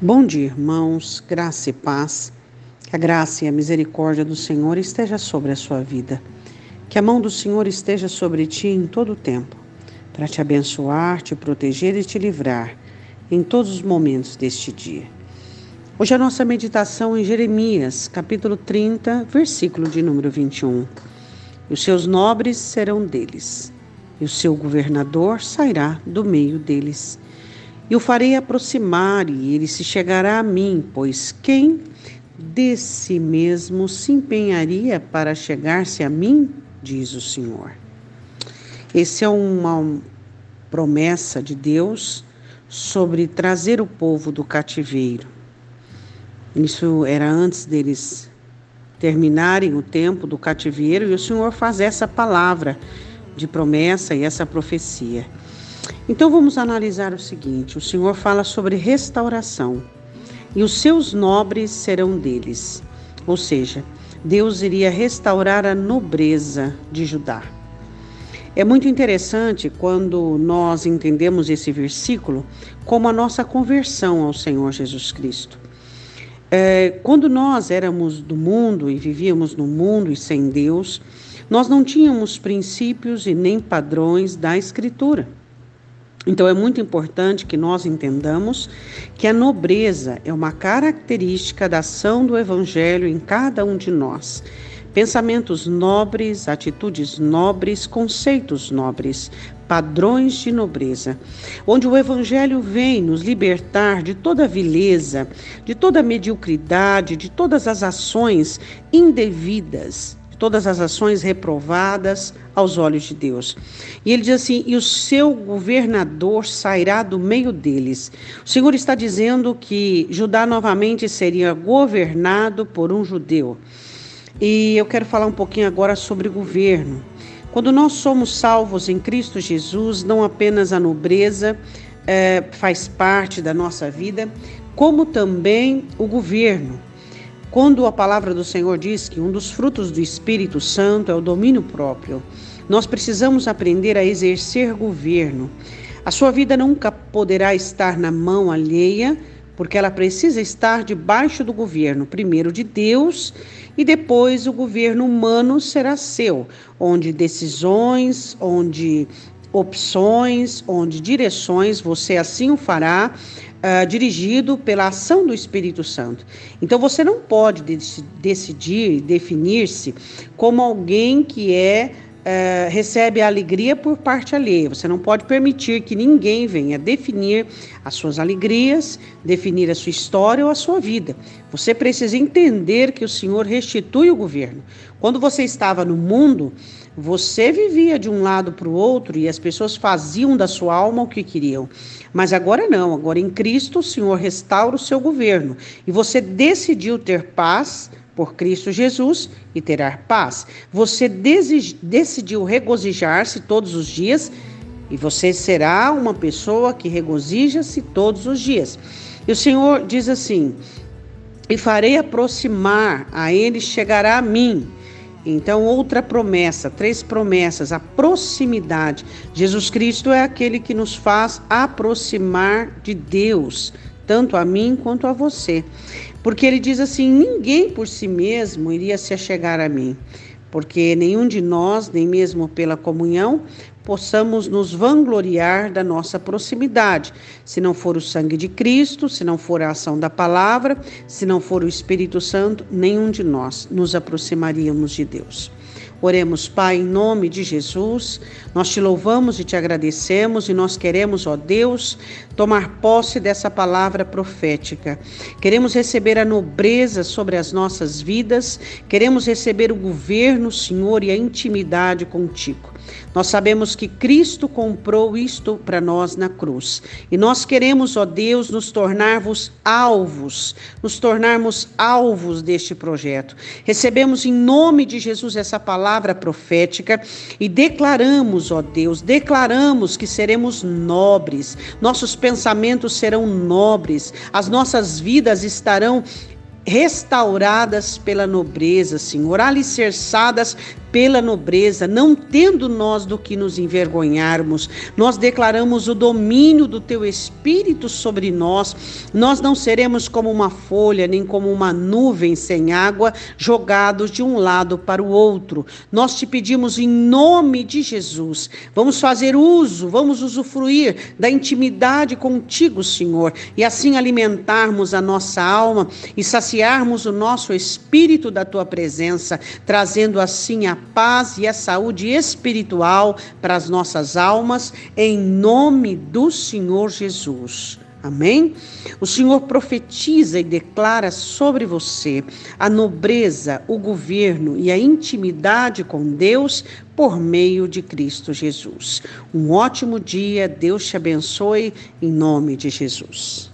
Bom dia, irmãos, graça e paz. Que a graça e a misericórdia do Senhor esteja sobre a sua vida. Que a mão do Senhor esteja sobre ti em todo o tempo, para te abençoar, te proteger e te livrar em todos os momentos deste dia. Hoje a nossa meditação em Jeremias, capítulo 30, versículo de número 21. E os seus nobres serão deles, e o seu governador sairá do meio deles e o farei aproximar, e ele se chegará a mim, pois quem de si mesmo se empenharia para chegar-se a mim, diz o Senhor. Essa é uma promessa de Deus sobre trazer o povo do cativeiro. Isso era antes deles terminarem o tempo do cativeiro, e o Senhor faz essa palavra de promessa e essa profecia. Então vamos analisar o seguinte: o Senhor fala sobre restauração e os seus nobres serão deles. Ou seja, Deus iria restaurar a nobreza de Judá. É muito interessante quando nós entendemos esse versículo como a nossa conversão ao Senhor Jesus Cristo. É, quando nós éramos do mundo e vivíamos no mundo e sem Deus, nós não tínhamos princípios e nem padrões da Escritura. Então é muito importante que nós entendamos que a nobreza é uma característica da ação do Evangelho em cada um de nós. Pensamentos nobres, atitudes nobres, conceitos nobres, padrões de nobreza, onde o Evangelho vem nos libertar de toda vileza, de toda mediocridade, de todas as ações indevidas todas as ações reprovadas aos olhos de Deus. E ele diz assim: e o seu governador sairá do meio deles. O Senhor está dizendo que Judá novamente seria governado por um judeu. E eu quero falar um pouquinho agora sobre governo. Quando nós somos salvos em Cristo Jesus, não apenas a nobreza é, faz parte da nossa vida, como também o governo. Quando a palavra do Senhor diz que um dos frutos do Espírito Santo é o domínio próprio, nós precisamos aprender a exercer governo. A sua vida nunca poderá estar na mão alheia, porque ela precisa estar debaixo do governo, primeiro de Deus e depois o governo humano será seu, onde decisões, onde opções, onde direções você assim o fará, uh, dirigido pela ação do Espírito Santo. Então você não pode decidir, definir-se como alguém que é Uh, recebe a alegria por parte alheia. Você não pode permitir que ninguém venha definir as suas alegrias, definir a sua história ou a sua vida. Você precisa entender que o Senhor restitui o governo. Quando você estava no mundo, você vivia de um lado para o outro e as pessoas faziam da sua alma o que queriam. Mas agora não, agora em Cristo o Senhor restaura o seu governo e você decidiu ter paz por Cristo Jesus e terá paz. Você decidiu regozijar-se todos os dias e você será uma pessoa que regozija-se todos os dias. E o Senhor diz assim: E farei aproximar a ele chegará a mim então, outra promessa, três promessas, a proximidade. Jesus Cristo é aquele que nos faz aproximar de Deus, tanto a mim quanto a você. Porque ele diz assim: ninguém por si mesmo iria se achegar a mim, porque nenhum de nós, nem mesmo pela comunhão, possamos nos vangloriar da nossa proximidade. Se não for o sangue de Cristo, se não for a ação da palavra, se não for o Espírito Santo, nenhum de nós nos aproximaríamos de Deus. Oremos, Pai, em nome de Jesus. Nós te louvamos e te agradecemos e nós queremos, ó Deus, tomar posse dessa palavra profética. Queremos receber a nobreza sobre as nossas vidas, queremos receber o governo, Senhor, e a intimidade contigo. Nós sabemos que Cristo comprou isto para nós na cruz. E nós queremos, ó Deus, nos tornarmos alvos, nos tornarmos alvos deste projeto. Recebemos em nome de Jesus essa palavra profética e declaramos, ó Deus, declaramos que seremos nobres, nossos pensamentos serão nobres, as nossas vidas estarão restauradas pela nobreza, Senhor, alicerçadas pela nobreza, não tendo nós do que nos envergonharmos. Nós declaramos o domínio do teu Espírito sobre nós. Nós não seremos como uma folha, nem como uma nuvem sem água, jogados de um lado para o outro. Nós te pedimos em nome de Jesus. Vamos fazer uso, vamos usufruir da intimidade contigo, Senhor, e assim alimentarmos a nossa alma e saciarmos o nosso espírito da tua presença, trazendo assim a paz e a saúde espiritual para as nossas almas, em nome do Senhor Jesus. Amém? O Senhor profetiza e declara sobre você a nobreza, o governo e a intimidade com Deus por meio de Cristo Jesus. Um ótimo dia, Deus te abençoe, em nome de Jesus.